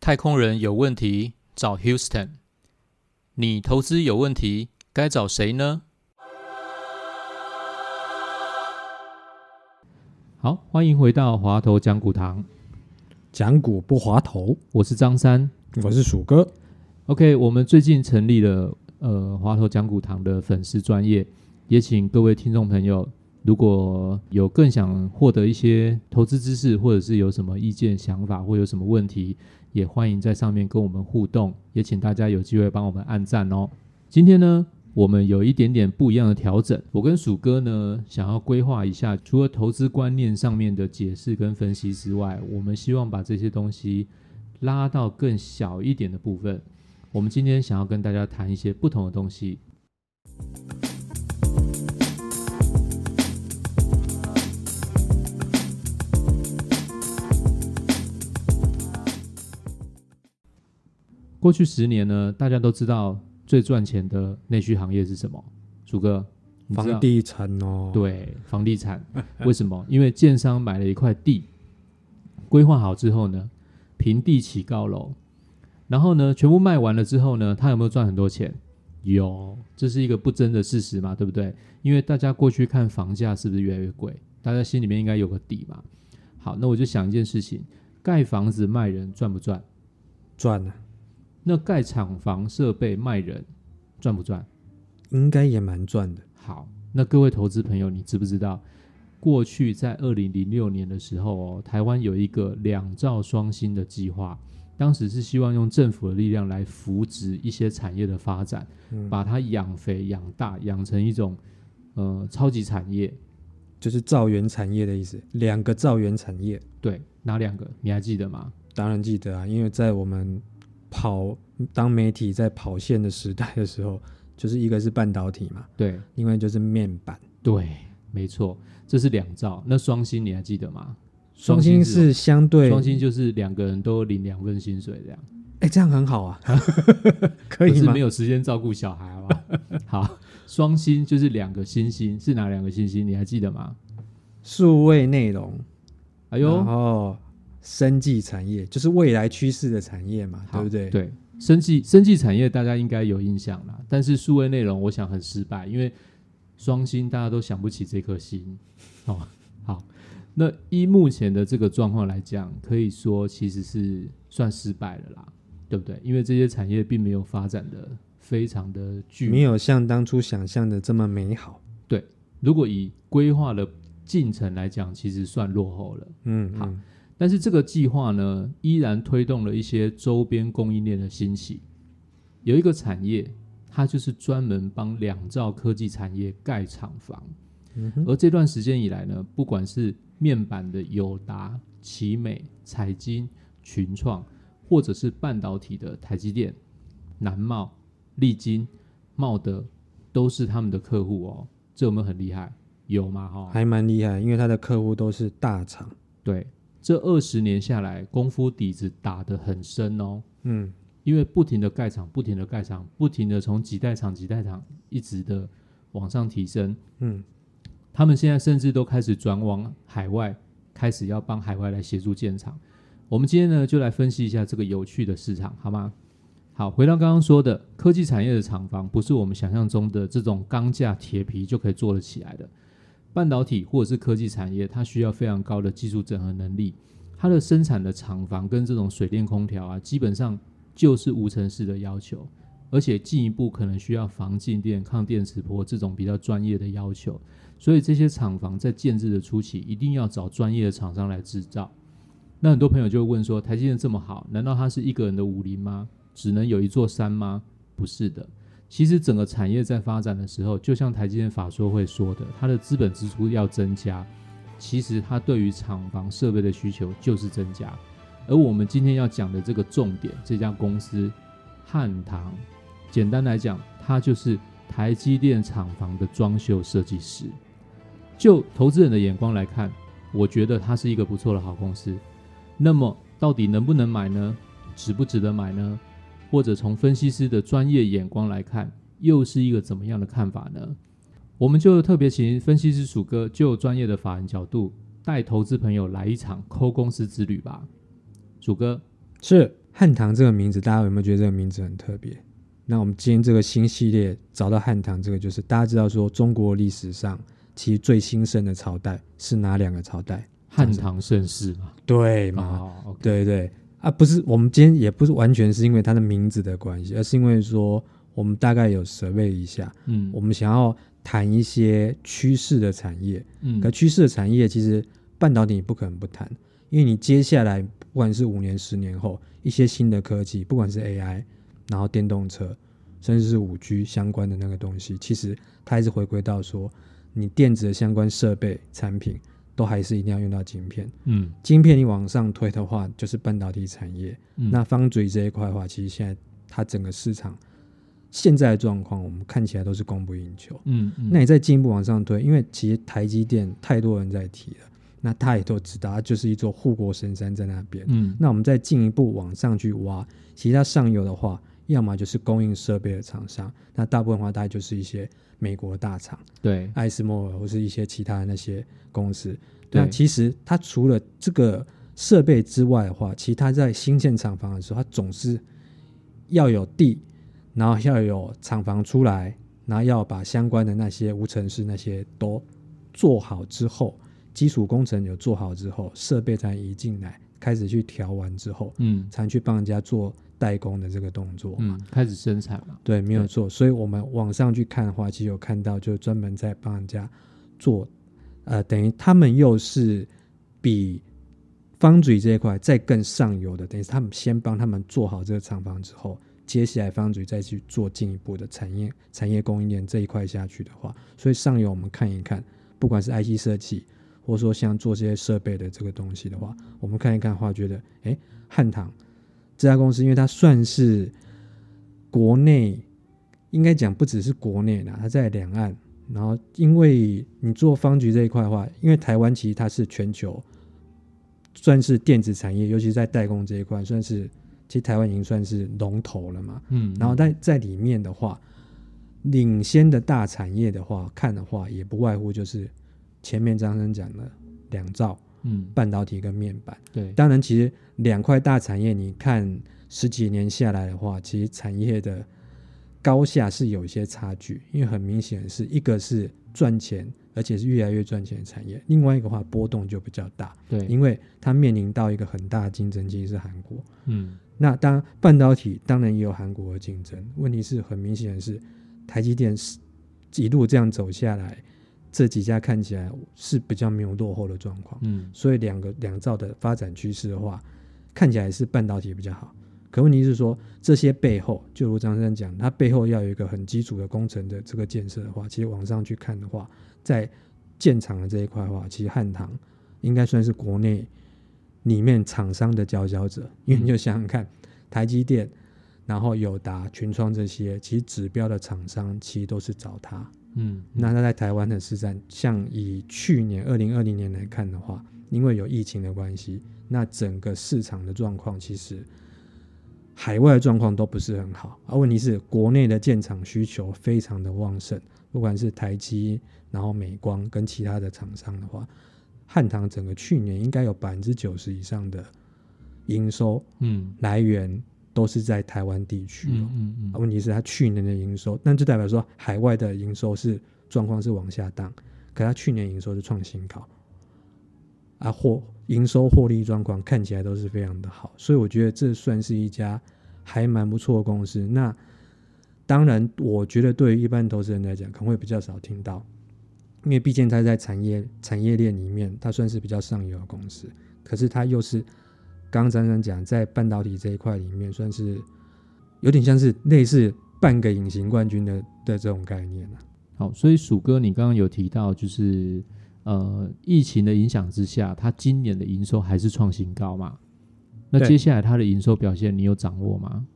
太空人有问题找 Houston，你投资有问题该找谁呢？好，欢迎回到华头讲股堂，讲股不滑头，我是张三。我是鼠哥。OK，我们最近成立了呃华头讲股堂的粉丝专业，也请各位听众朋友，如果有更想获得一些投资知识，或者是有什么意见、想法，或有什么问题，也欢迎在上面跟我们互动，也请大家有机会帮我们按赞哦。今天呢，我们有一点点不一样的调整，我跟鼠哥呢想要规划一下，除了投资观念上面的解释跟分析之外，我们希望把这些东西拉到更小一点的部分。我们今天想要跟大家谈一些不同的东西。过去十年呢，大家都知道最赚钱的内需行业是什么？鼠哥，房地产哦，，对，房地产。为什么？因为建商买了一块地，规划好之后呢，平地起高楼，然后呢，全部卖完了之后呢，他有没有赚很多钱？有，这是一个不争的事实嘛，对不对？因为大家过去看房价是不是越来越贵，大家心里面应该有个底嘛。好，那我就想一件事情：盖房子卖人赚不赚？赚了，那盖厂房设备卖人赚不赚？应该也蛮赚的。好，那各位投资朋友，你知不知道，过去在二零零六年的时候哦，台湾有一个两兆双星的计划，当时是希望用政府的力量来扶植一些产业的发展，嗯把它养肥、养大，养成一种呃超级产业。就是造园产业的意思，两个造园产业，对，哪两个？你还记得吗？当然记得啊，因为在我们跑当媒体在跑线的时代的时候，就是一个是半导体嘛，对另外就是面板。对，没错，这是两兆。那双星你还记得吗？双星是是相对双星就是两个人都领两份薪水这样。哎，这样很好啊，可以吗不是没？有时间照顾小孩，好吧？好，双星就是两个星星，是哪两个星星？你还记得吗？数位内容，哎呦，后生技产业就是未来趋势的产业嘛，对不对？，对，生技生技产业大家应该有印象啦，但是数位内容我想很失败，因为双星大家都想不起这颗星哦。好，那依目前的这个状况来讲，可以说其实是算失败了啦，对不对？因为这些产业并没有发展的非常的巨没有像当初想象的这么美好。对如果以规划的进程来讲，其实算落后了。嗯，好嗯但是这个计划呢，依然推动了一些周边供应链的兴起。有一个产业，它就是专门帮两兆科技产业盖厂房。嗯，而这段时间以来呢，不管是面板的友达、奇美、彩晶、群创，或者是半导体的台积电、南茂、力晶、茂德，都是他们的客户哦。这有没有很厉害？有吗？哈、还蛮厉害，因为他的客户都是大厂。对，这二十年下来，功夫底子打得很深哦。嗯，因为不停的盖厂，不停的盖厂，不停的从几代厂、几代厂一直的往上提升。嗯，他们现在甚至都开始转往海外，开始要帮海外来协助建厂。我们今天呢，就来分析一下这个有趣的市场，好吗？好，回到刚刚说的，科技产业的厂房不是我们想象中的这种钢架铁皮就可以做得起来的。半导体或者是科技产业，它需要非常高的技术整合能力。它的生产的厂房跟这种水电空调啊，基本上就是无尘室的要求，而且进一步可能需要防静电、抗电磁波这种比较专业的要求。所以这些厂房在建制的初期，一定要找专业的厂商来制造。那很多朋友就会问说，台积电这么好，难道它是一个人的武林吗？只能有一座山吗？不是的。其实整个产业在发展的时候，就像台积电法说会说的，它的资本支出要增加，其实它对于厂房设备的需求就是增加。而我们今天要讲的这个重点，这家公司汉唐，简单来讲，它就是台积电厂房的装修设计师。就投资人的眼光来看，我觉得它是一个不错的好公司。那么，到底能不能买呢？值不值得买呢？或者从分析师的专业眼光来看，又是一个怎么样的看法呢？我们就特别请分析师鼠哥就专业的法人角度，带投资朋友来一场抠公司之旅吧。鼠哥，是汉唐这个名字，大家有没有觉得这个名字很特别？那我们今天这个新系列找到汉唐，这个就是大家知道说中国历史上其实最兴盛的朝代是哪两个朝代？汉唐盛世嘛，对嘛？对对啊，不是我们今天也不是完全是因为它的名字的关系，而是因为说我们大概有设备一下，嗯我们想要谈一些趋势的产业。嗯可趋势的产业其实半导体你不可能不谈，因为你接下来不管是五年、十年后一些新的科技，不管是 AI，然后电动车，甚至是五 G 相关的那个东西，其实它还是回归到说，你电子的相关设备产品都还是一定要用到晶片。嗯晶片你往上推的话，就是半导体产业。嗯，那方嘴这一块的话，其实现在它整个市场现在的状况，我们看起来都是供不应求。嗯嗯，那你再进一步往上推，因为其实台积电太多人在提了，那他也都知道，它就是一座护国神山在那边。嗯那我们再进一步往上去挖，其实它上游的话，要么就是供应设备的厂商，那大部分的话大概就是一些美国大厂，对。艾斯莫尔或是一些其他的那些公司。那其实它除了这个设备之外的话，其他在新建厂房的时候，它总是要有地，然后要有厂房出来，然后要把相关的那些无尘室那些都做好之后，基础工程有做好之后，设备才移进来，开始去调完之后，嗯。才去帮人家做代工的这个动作嘛。嗯，开始生产了，对，没有错。所以我们网上去看的话，其实有看到，就是专门在帮人家做，呃，等于他们又是比方嘴这一块再更上游的，等于是他们先帮他们做好这个厂房之后，接下来方嘴再去做进一步的产业产业供应链这一块下去的话，所以上游我们看一看，不管是 IC 设计，或者说像做这些设备的这个东西的话，我们看一看的话，觉得，哎，汉唐这家公司，因为它算是国内应该讲不只是国内啦，它在两岸。然后，因为你做方局这一块的话，因为台湾其实它是全球算是电子产业，尤其是在代工这一块，算是其实台湾已经算是龙头了嘛。嗯，然后在在里面的话，领先的大产业的话，看的话也不外乎就是前面张生讲的两兆嗯半导体跟面板。对，当然，其实两块大产业，你看十几年下来的话，其实产业的高下是有一些差距，因为很明显是一个是赚钱，而且是越来越赚钱的产业，另外一个话波动就比较大，对，因为它面临到一个很大的竞争，其实是韩国。嗯那当然，半导体当然也有韩国的竞争，问题是很明显的是，台积电是一路这样走下来，这几家看起来是比较没有落后的状况。嗯所以两个两兆的发展趋势的话，看起来是半导体比较好。可问题是说，这些背后，就如张先生讲，它背后要有一个很基础的工程的这个建设的话，其实往上去看的话，在建厂的这一块的话，其实汉唐应该算是国内里面厂商的佼佼者。因为你就想想看，台积电，然后友达、群创这些，其实指标的厂商其实都是找他。嗯，那他在台湾的市占，像以去年二零二零年来看的话，因为有疫情的关系，那整个市场的状况其实海外的状况都不是很好。而问题是，国内的建厂需求非常的旺盛，不管是台积，然后美光跟其他的厂商的话，汉唐整个去年应该有百分之九十以上的营收嗯来源都是在台湾地区、哦。嗯嗯嗯啊问题是它去年的营收，那就代表说海外的营收是状况是往下荡，可它去年营收是创新高，啊获营收获利状况看起来都是非常的好，所以我觉得这算是一家还蛮不错的公司。那当然，我觉得对于一般投资人来讲，可能会比较少听到，因为毕竟它在产业产业链里面，它算是比较上游的公司，可是它又是刚刚张张讲在半导体这一块里面，算是有点像是类似半个隐形冠军的的这种概念啊。好，所以鼠哥，你刚刚有提到，就是呃，疫情的影响之下，它今年的营收还是创新高嘛？那接下来它的营收表现，你有掌握吗？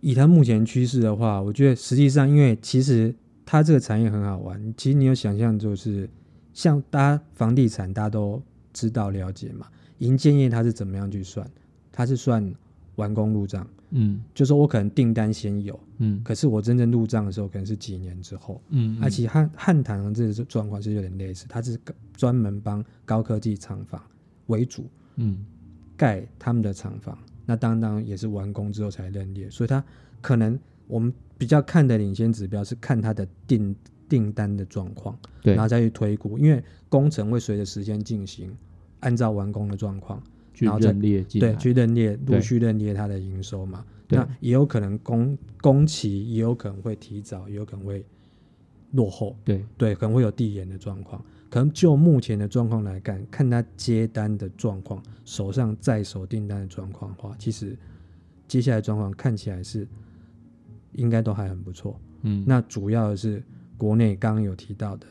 以它目前趋势的话，我觉得实际上，因为其实它这个产业很好玩，其实你有想象，就是像大家房地产大家都知道了解嘛，营建业它是怎么样去算？它是算完工入账，嗯就说我可能订单先有，嗯可是我真正入账的时候可能是几年之后。嗯，而且汉汉唐的这个状况是有点类似，它是专门帮高科技厂房为主嗯盖他们的厂房，那当当也是完工之后才认列，所以它可能我们比较看的领先指标是看它的订订单的状况，对然后再去推估，因为工程会随着时间进行，按照完工的状况，然后再认列对，去认列，对陆续认列它的营收嘛。那也有可能工工期也有可能会提早，也有可能会落后，对对，可能会有递延的状况。可能就目前的状况来看，看他接单的状况，手上在手订单的状况的话，其实接下来状况看起来是应该都还很不错。嗯那主要的是国内刚刚有提到的，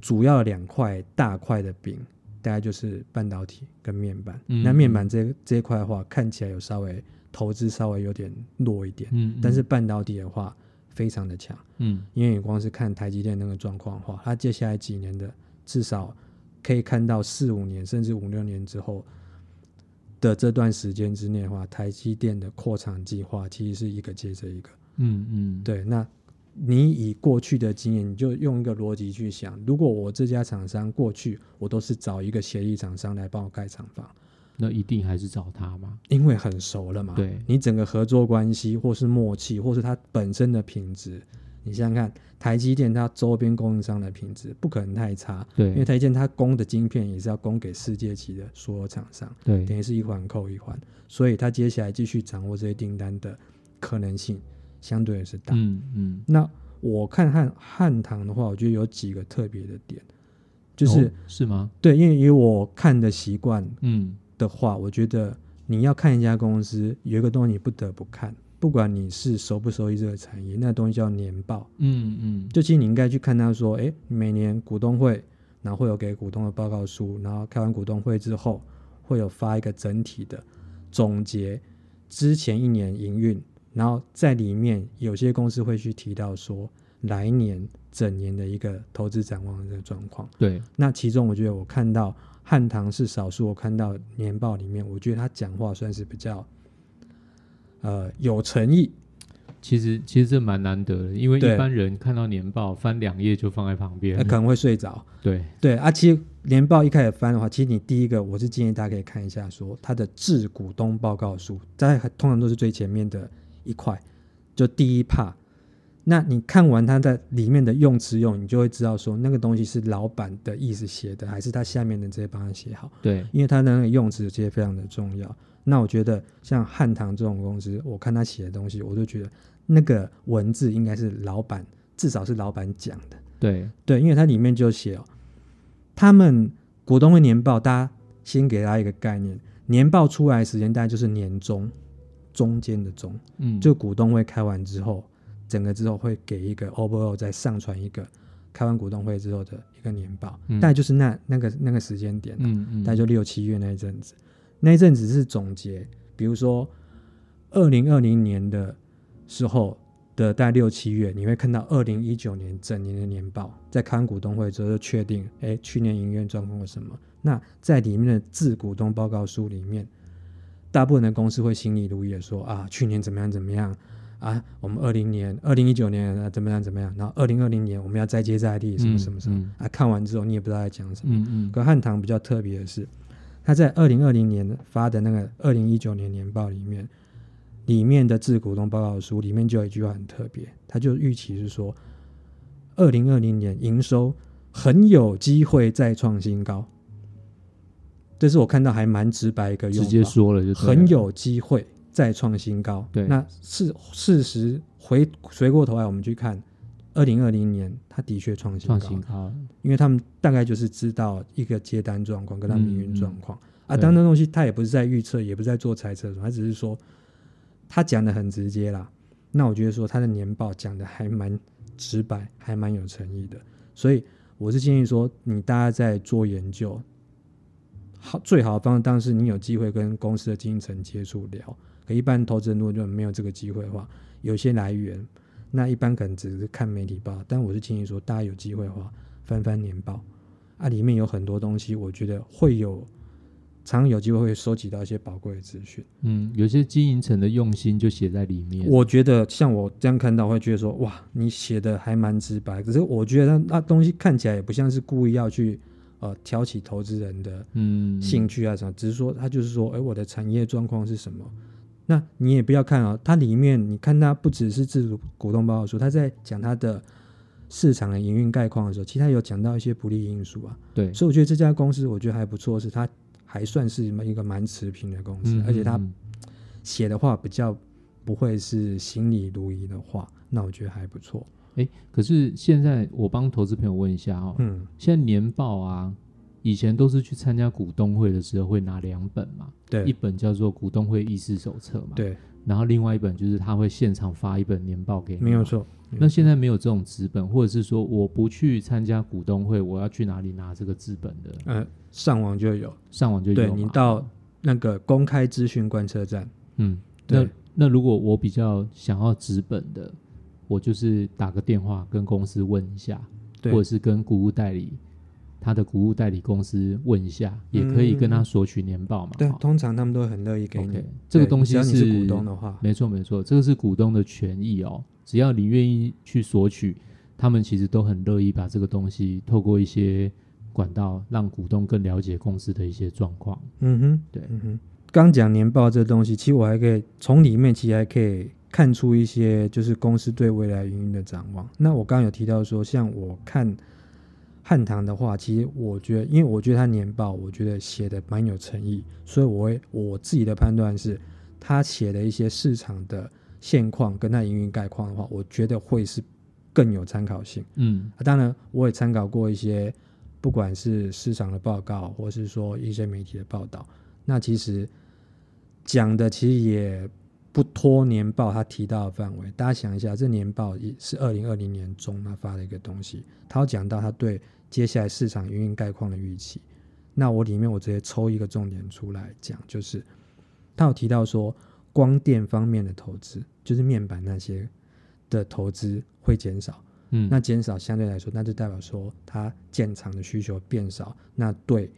主要两块大块的饼，大概就是半导体跟面板。嗯那面板这这一块的话，看起来有稍微投资稍微有点弱一点，嗯，但是半导体的话非常的强，嗯因为你光是看台积电那个状况的话，它接下来几年的至少可以看到四五年甚至五六年之后。的这段时间之内的话，台积电的扩产计划其实是一个接着一个。嗯嗯对，那你以过去的经验，你就用一个逻辑去想：如果我这家厂商过去我都是找一个协力厂商来帮我盖厂房，那一定还是找他吗？因为很熟了嘛，对。你整个合作关系，或是默契，或是它本身的品质，你想想看，台积电它周边供应商的品质不可能太差，对。因为台积电它供的晶片也是要供给世界级的所有厂商，对。等对于是一环扣一环，所以它接下来继续掌握这些订单的可能性相对也是大。嗯嗯，那我看汉汉唐的话，我觉得有几个特别的点，就是、哦是吗？对，因为以我看的习惯嗯的话，我觉得你要看一家公司，有一个东西你不得不看，不管你是熟不熟悉这个产业，那东西叫年报。嗯嗯就其实你应该去看他说，诶，每年股东会，然后会有给股东的报告书，然后开完股东会之后，会有发一个整体的总结之前一年营运，然后在里面有些公司会去提到说来年整年的一个投资展望的这个状况。对，那其中我觉得我看到汉唐是少数，我看到年报里面，我觉得他讲话算是比较呃有诚意，其实其实这蛮难得的，因为一般人看到年报翻两页就放在旁边。呃，可能会睡着。对，对啊，其实年报一开始翻的话，其实你第一个我是建议大家可以看一下说它的致股东报告书，在通常都是最前面的一块，就第一 part。那你看完它在里面的用词用，你就会知道说那个东西是老板的意思写的，还是他下面的直接帮他写好。对，因为他的那个用词其实非常的重要。那我觉得像汉唐这种公司，我看他写的东西，我就觉得那个文字应该是老板，至少是老板讲的。对，对，因为它里面就写哦，他们股东会年报，大家先给大家一个概念，年报出来的时间大概就是年中中间的中，嗯，就股东会开完之后，整个之后会给一个 overall 再上传一个开完股东会之后的一个年报，嗯。大概就是那那个那个时间点、嗯嗯，大概就六七月那一阵子，那一阵子是总结，比如说二零二零年的时候的大概六七月，你会看到二零一九年整年的年报，在看股东会之后就确定，哎，去年营运状况是什么？那在里面的自股东报告书里面，大部分的公司会心里如意的说啊，去年怎么样怎么样啊，我们二零年、二零一九年啊怎么样怎么样，然后二零二零年我们要再接再厉，什么什么什么、嗯啊，看完之后你也不知道在讲什么。嗯嗯可汉唐比较特别的是，他在二零二零年发的那个二零一九年年报里面，里面的致股东报告书里面就有一句话很特别，他就预期是说，二零二零年营收很有机会再创新高。这是我看到还蛮直白一个用直法，接说了就了很有机会再创新高。对那事事实回回过头来，我们去看二零二零年，它的确创新高创，新高，因为他们大概就是知道一个接单状况跟他们营运状况、啊。对当然，东西他也不是在预测，也不是在做猜测，他只是说他讲的很直接啦。那我觉得说他的年报讲的还蛮直白，还蛮有诚意的。所以我是建议说，你大家在做研究，好最好的方式当然是你有机会跟公司的经营层接触聊。可一般投资人如果就没有这个机会的话，有些来源，那一般可能只是看媒体报，但我是建议说，大家有机会的话，翻翻年报啊，里面有很多东西，我觉得会有常常有机会会收集到一些宝贵的资讯。嗯，有些经营层的用心就写在里面。我觉得像我这样看到，会觉得说，哇，你写的还蛮直白。可是我觉得那东西看起来也不像是故意要去呃挑起投资人的嗯兴趣啊什么，只是说他就是说，哎，我的产业状况是什么？那你也不要看啊，它里面你看它不只是自主股东报告书，他在讲它的市场的营运概况的时候，其实他有讲到一些不利因素啊。对，所以我觉得这家公司我觉得还不错，是它还算是一个蛮持平的公司，嗯而且它嗯写的话比较不会是心里如一的话，那我觉得还不错。哎，可是现在我帮投资朋友问一下哦，嗯，现在年报啊，以前都是去参加股东会的时候会拿两本嘛，对一本叫做股东会议事手册嘛，，对，然后另外一本就是他会现场发一本年报给你，没有。错。那现在没有这种纸本，或者是说我不去参加股东会，我要去哪里拿这个纸本的？呃，上网就有，上网就有对你到那个公开资讯观测站，嗯，那对那如果我比较想要纸本的，我就是打个电话跟公司问一下，或者是跟股务代理他的股务代理公司问一下，也可以跟他索取年报嘛。对，通常他们都很乐意给你。这个东西是股东的话，没错没错，这个是股东的权益哦。只要你愿意去索取，他们其实都很乐意把这个东西透过一些管道，让股东更了解公司的一些状况。嗯哼，对嗯哼。刚讲年报这东西，其实我还可以从里面其实还可以看出一些就是公司对未来营运的展望。那我刚刚有提到说，像我看汉唐的话，其实我觉得，因为我觉得他年报，我觉得写的蛮有诚意，所以我会我自己的判断是，他写的一些市场的现况跟他营运概况的话，我觉得会是更有参考性。嗯啊，当然，我也参考过一些，不管是市场的报告，或是说一些媒体的报道。那其实讲的其实也不脱年报他提到的范围。大家想一下，这年报也是二零二零年中他发的一个东西，他有讲到他对接下来市场营运概况的预期。那我里面我直接抽一个重点出来讲，就是他有提到说，光电方面的投资，就是面板那些的投资会减少。嗯，那减少相对来说，那就代表说它建厂的需求变少，那对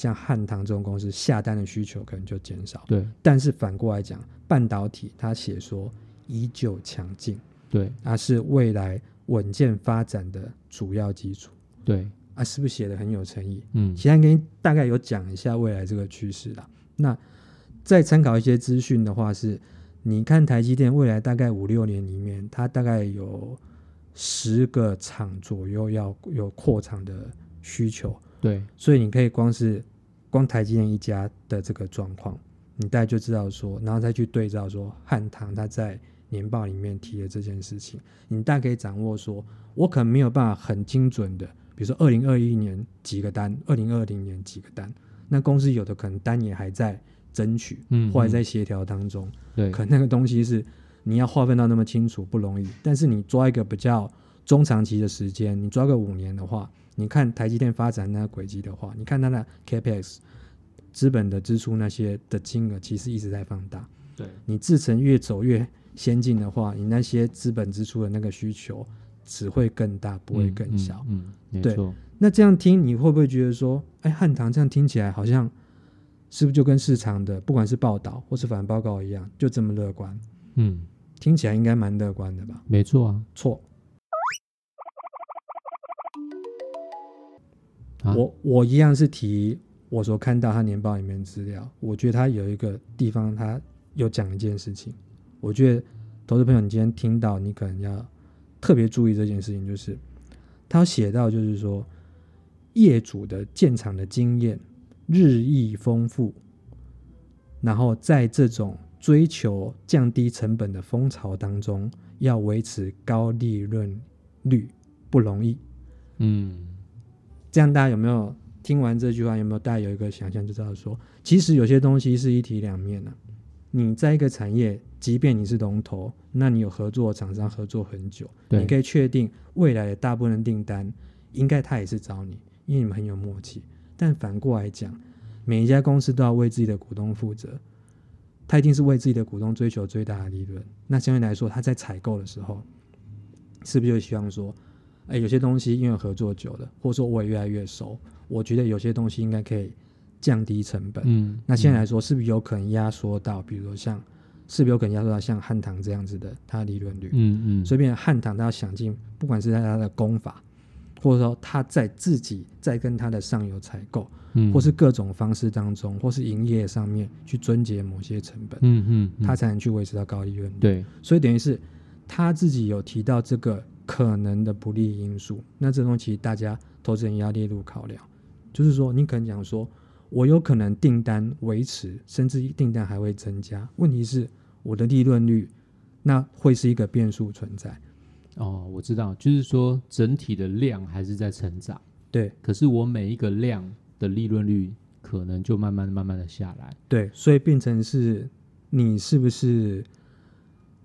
像汉唐这种公司下单的需求可能就减少。对但是反过来讲，半导体它写说依旧强劲，对它是未来稳健发展的主要基础对，啊，是不是写的很有诚意？嗯其他给你大概有讲一下未来这个趋势啦。那再参考一些资讯的话是，你看台积电未来大概五六年里面，它大概有十个厂左右要有扩厂的需求，对，所以你可以光是光台积电一家的这个状况，你大概就知道说，然后再去对照说汉唐他在年报里面提的这件事情，你大概可以掌握说，我可能没有办法很精准的，比如说二零二一年几个单，二零二零年几个单，那公司有的可能单也还在争取，嗯或者在协调当中，对。可能那个东西是你要划分到那么清楚不容易，但是你抓一个比较中长期的时间，你抓个五年的话，你看台积电发展那个轨迹的话，你看它的 capex 资本的支出那些的金额其实一直在放大。对，你制程越走越先进的话，你那些资本支出的那个需求只会更大，不会更小。嗯，嗯没那这样听，你会不会觉得说，哎，汉唐这样听起来好像是不是就跟市场的不管是报道或是反报告一样，就这么乐观？嗯，听起来应该蛮乐观的吧？没错啊。错，啊我我一样是提我所看到他年报里面的资料，我觉得他有一个地方他有讲一件事情，我觉得投资朋友你今天听到，你可能要特别注意这件事情，就是他有写到就是说业主的建厂的经验日益丰富，然后在这种追求降低成本的风潮当中，要维持高利润率不容易。嗯，这样大家有没有听完这句话？有没有大家有一个想象，就知道说，其实有些东西是一体两面的、你在一个产业，即便你是龙头，那你有合作的厂商合作很久，你可以确定未来的大部分订单，应该他也是找你，因为你们很有默契。但反过来讲，每一家公司都要为自己的股东负责，他一定是为自己的股东追求最大的利润。那相对来说，他在采购的时候，是不是就希望说，哎，有些东西因为合作久了，或者说我也越来越熟，我觉得有些东西应该可以降低成本。嗯，那现在来说，是不是有可能压缩到，比如说像，是不是有可能压缩到像汉唐这样子的它的利润率？嗯嗯，所以，变成汉唐他要想尽，不管是在他的功法，或者说他在自己在跟他的上游采购，嗯或是各种方式当中，或是营业上面去遵节某些成本，嗯嗯，嗯他才能去维持到高利润率。对，所以等于是他自己有提到这个可能的不利因素，那这东西大家投资人也要列入考量。就是说，你可能讲说，我有可能订单维持，甚至订单还会增加，问题是我的利润率那会是一个变数存在。哦，我知道，就是说整体的量还是在成长，对可是我每一个量的利润率可能就慢慢慢慢的下来。对，所以变成是你是不是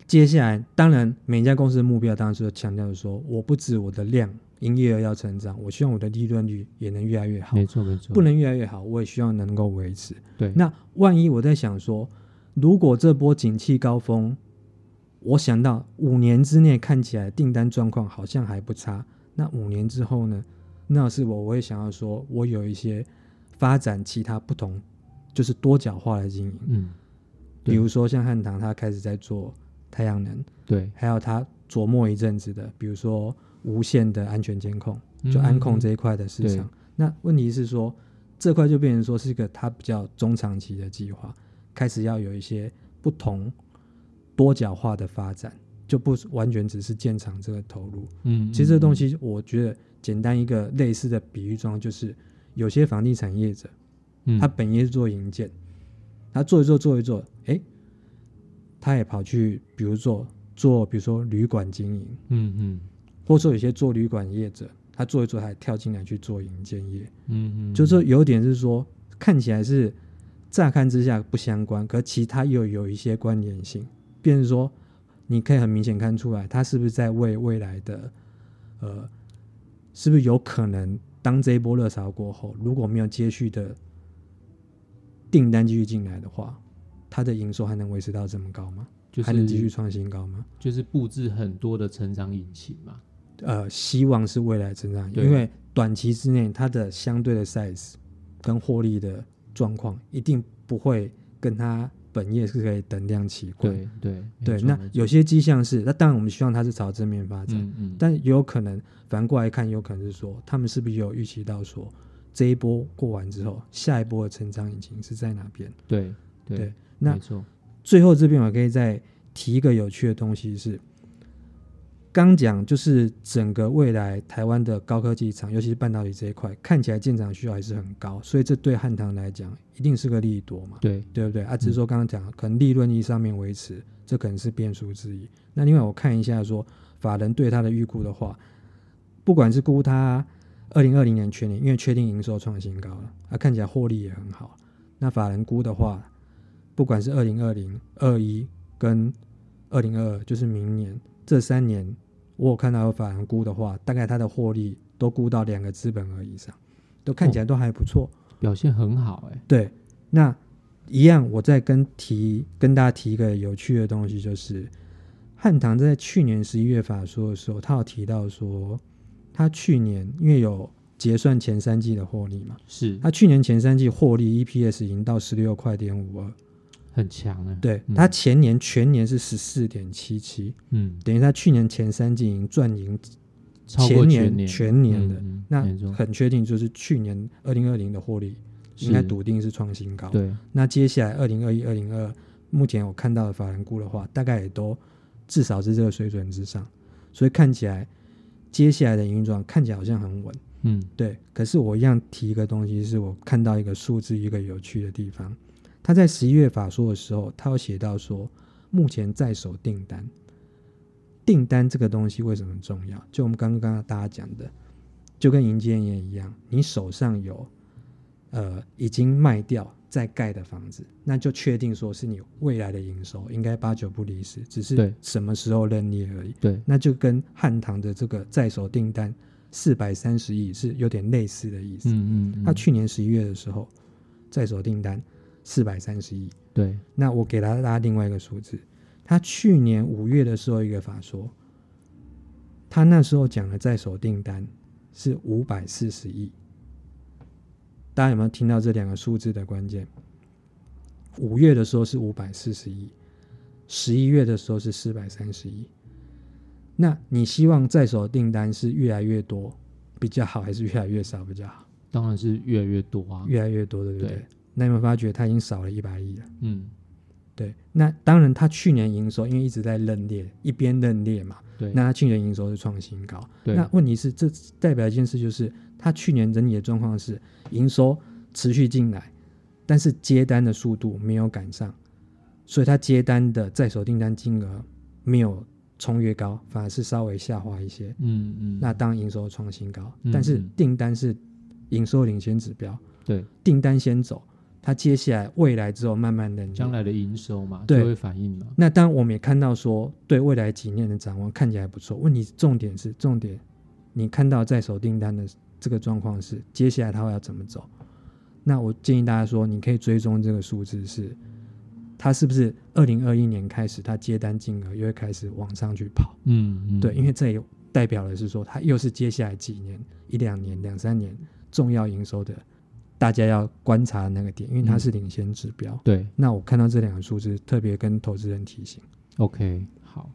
接下来，当然每一家公司的目标当然是强调说，我不止我的量营业额要成长，我希望我的利润率也能越来越好。没错没错，不能越来越好，我也希望能够维持。对，那万一我在想说，如果这波景气高峰，我想到五年之内看起来订单状况好像还不差，那五年之后呢？那是我我也想要说，我有一些发展其他不同，就是多角化的经营，嗯，比如说像汉唐，它开始在做太阳能，对，还有它琢磨一阵子的，比如说无线的安全监控，就安控这一块的市对。场。那问题是说，这块就变成说是一个它比较中长期的计划，开始要有一些不同多角化的发展，就不完全只是建厂这个投入。嗯，其实这东西，西，我觉得简单一个类似的比喻状，就是有些房地产业者，嗯。他本业是做营建，他做一做做一做，诶，他也跑去，比如做做，比如说旅馆经营，嗯嗯。或者说有些做旅馆业者，他做一做，他还跳进来去做营建业，嗯嗯，就说有点是说看起来是乍看之下不相关，可其他又有一些关联性，便是说你可以很明显看出来，他是不是在为未来的呃，是不是有可能当这一波热潮过后，如果没有接续的订单继续进来的话，它的营收还能维持到这么高吗？就是还能继续创新高吗？就是布置很多的成长引擎嘛。呃，希望是未来成长，对因为短期之内它的相对的 size 跟获利的状况一定不会跟它本业是可以等量齐观。对对对，那有些迹象是，那当然我们希望它是朝正面发展，嗯嗯，但也有可能反过来看，有可能是说他们是不是有预期到说这一波过完之后，下一波的成长引擎是在哪边？对对对，那最后这边我可以再提一个有趣的东西是，刚讲就是整个未来台湾的高科技厂，尤其是半导体这一块，看起来建厂需要还是很高，所以这对汉唐来讲一定是个利多嘛，对对不对？啊，只是说刚刚讲可能利润率上面维持，这可能是变数之一。那另外我看一下说法人对它的预估的话，不管是估它二零二零年全年，因为确定营收创新高了，啊，看起来获利也很好。那法人估的话，不管是二零二零、二一跟二零二二，就是明年这三年，我有看到有法人估的话，大概它的获利都估到两个资本额以上，都看起来都还不错。表现很好哎。对，那一样，我再跟提跟大家提一个有趣的东西，就是汉唐在去年十一月法说的时候，他有提到说，他去年因为有结算前三季的获利嘛，是他去年前三季获利 EPS 已经到十六块点五二，很强哎。对嗯。他前年全年是十四点七七，嗯，等于他去年前三季已经赚赢前年年。全年的，那很确定就是去年二零二零的获利应该笃定是创新高。对。那接下来二零二一、二零二，目前我看到的法人估的话，大概也都至少是这个水准之上，所以看起来接下来的营运状况看起来好像很稳，嗯。对。可是我一样提一个东西，是我看到一个数字，一个有趣的地方。他在十一月法说的时候，他有写到说，目前在手订单，订单这个东西为什么重要？就我们刚刚大家讲的，就跟银建业一样，你手上有呃已经卖掉在盖的房子，那就确定说是你未来的营收，应该八九不离十，只是什么时候认列而已。对那就跟汉唐的这个在手订单四百三十亿是有点类似的意思。嗯嗯嗯，他去年十一月的时候，在手订单四百三十亿。对那我给大家另外一个数字，他去年五月的时候一个法说，他那时候讲的在手订单是五百四十亿，大家有没有听到这两个数字的关键？五月的时候是五百四十亿，十一月的时候是四百三十亿。那你希望在手订单是越来越多比较好，还是越来越少比较好？当然是越来越多啊。越来越多，对不对？对那有没有发觉它已经少了一百亿了？嗯，对，那当然，它去年营收因为一直在认列，一边认列嘛，对，那它去年营收是创新高。对那问题是，这代表一件事，就是它去年整体的状况是营收持续进来，但是接单的速度没有赶上，所以它接单的在手订单金额没有冲越高，反而是稍微下滑一些。嗯嗯，那当营收创新高，嗯但是嗯订单是营收领先指标，对订单先走，它接下来未来之后慢慢的将来的营收嘛，对就会反映了。那当然我们也看到说，对未来几年的展望看起来不错。问题重点是重点，你看到在手订单的这个状况是，接下来它会要怎么走？那我建议大家说，你可以追踪这个数字是，它是不是二零二一年开始，它接单金额又会开始往上去跑？嗯嗯，对，因为这也代表的是说，它又是接下来几年、一两年、两三年重要营收的，大家要观察的那个点，因为它嗯是领先指标。对那我看到这两个数字，特别跟投资人提醒。，OK，好。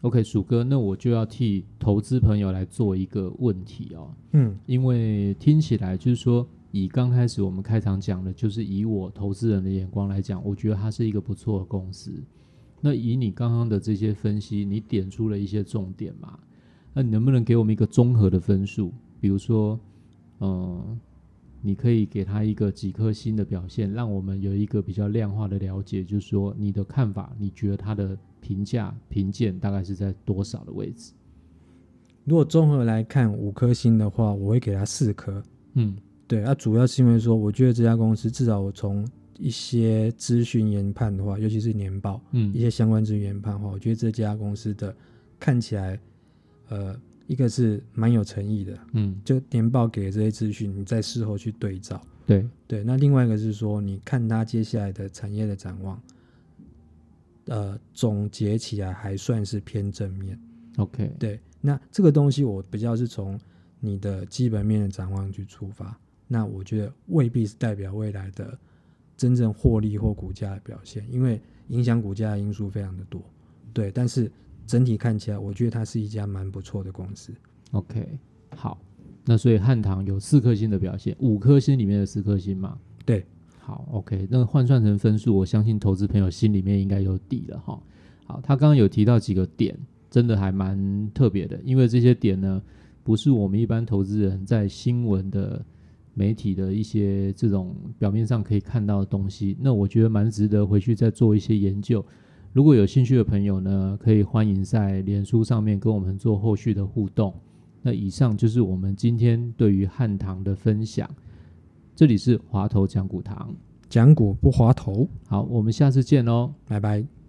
OK，鼠哥，那我就要替投资朋友来做一个问题哦，嗯因为听起来就是说，以刚开始我们开场讲的，就是以我投资人的眼光来讲，我觉得它是一个不错的公司。那以你刚刚的这些分析，你点出了一些重点嘛？那你能不能给我们一个综合的分数？比如说，嗯，你可以给他一个几颗星的表现，让我们有一个比较量化的了解，就是说你的看法，你觉得他的评价评鉴大概是在多少的位置？如果综合来看五颗星的话，我会给他四颗。嗯对，那、主要是因为说，我觉得这家公司至少我从一些资讯研判的话，尤其是年报嗯一嗯些相关资讯研判的话，我觉得这家公司的看起来，呃，一个是蛮有诚意的，嗯，就年报给的这些资讯，你在事后去对照。对，对，那另外一个是说，你看它接下来的产业的展望，呃，总结起来还算是偏正面。OK，对，那这个东西我比较是从你的基本面的展望去出发，那我觉得未必是代表未来的真正获利或股价的表现，因为影响股价的因素非常的多。对，但是整体看起来，我觉得它是一家蛮不错的公司。OK，好，那所以汉唐有四颗星的表现，五颗星里面的四颗星嘛。对，好，OK，那换算成分数，我相信投资朋友心里面应该有底了哈。好，他刚刚有提到几个点，真的还蛮特别的，因为这些点呢，不是我们一般投资人在新闻的媒体的一些这种表面上可以看到的东西。那我觉得蛮值得回去再做一些研究。如果有兴趣的朋友呢，可以欢迎在脸书上面跟我们做后续的互动。那以上就是我们今天对于汉唐的分享。这里是华头讲古堂，讲古不滑头，好，我们下次见喽。拜拜。哦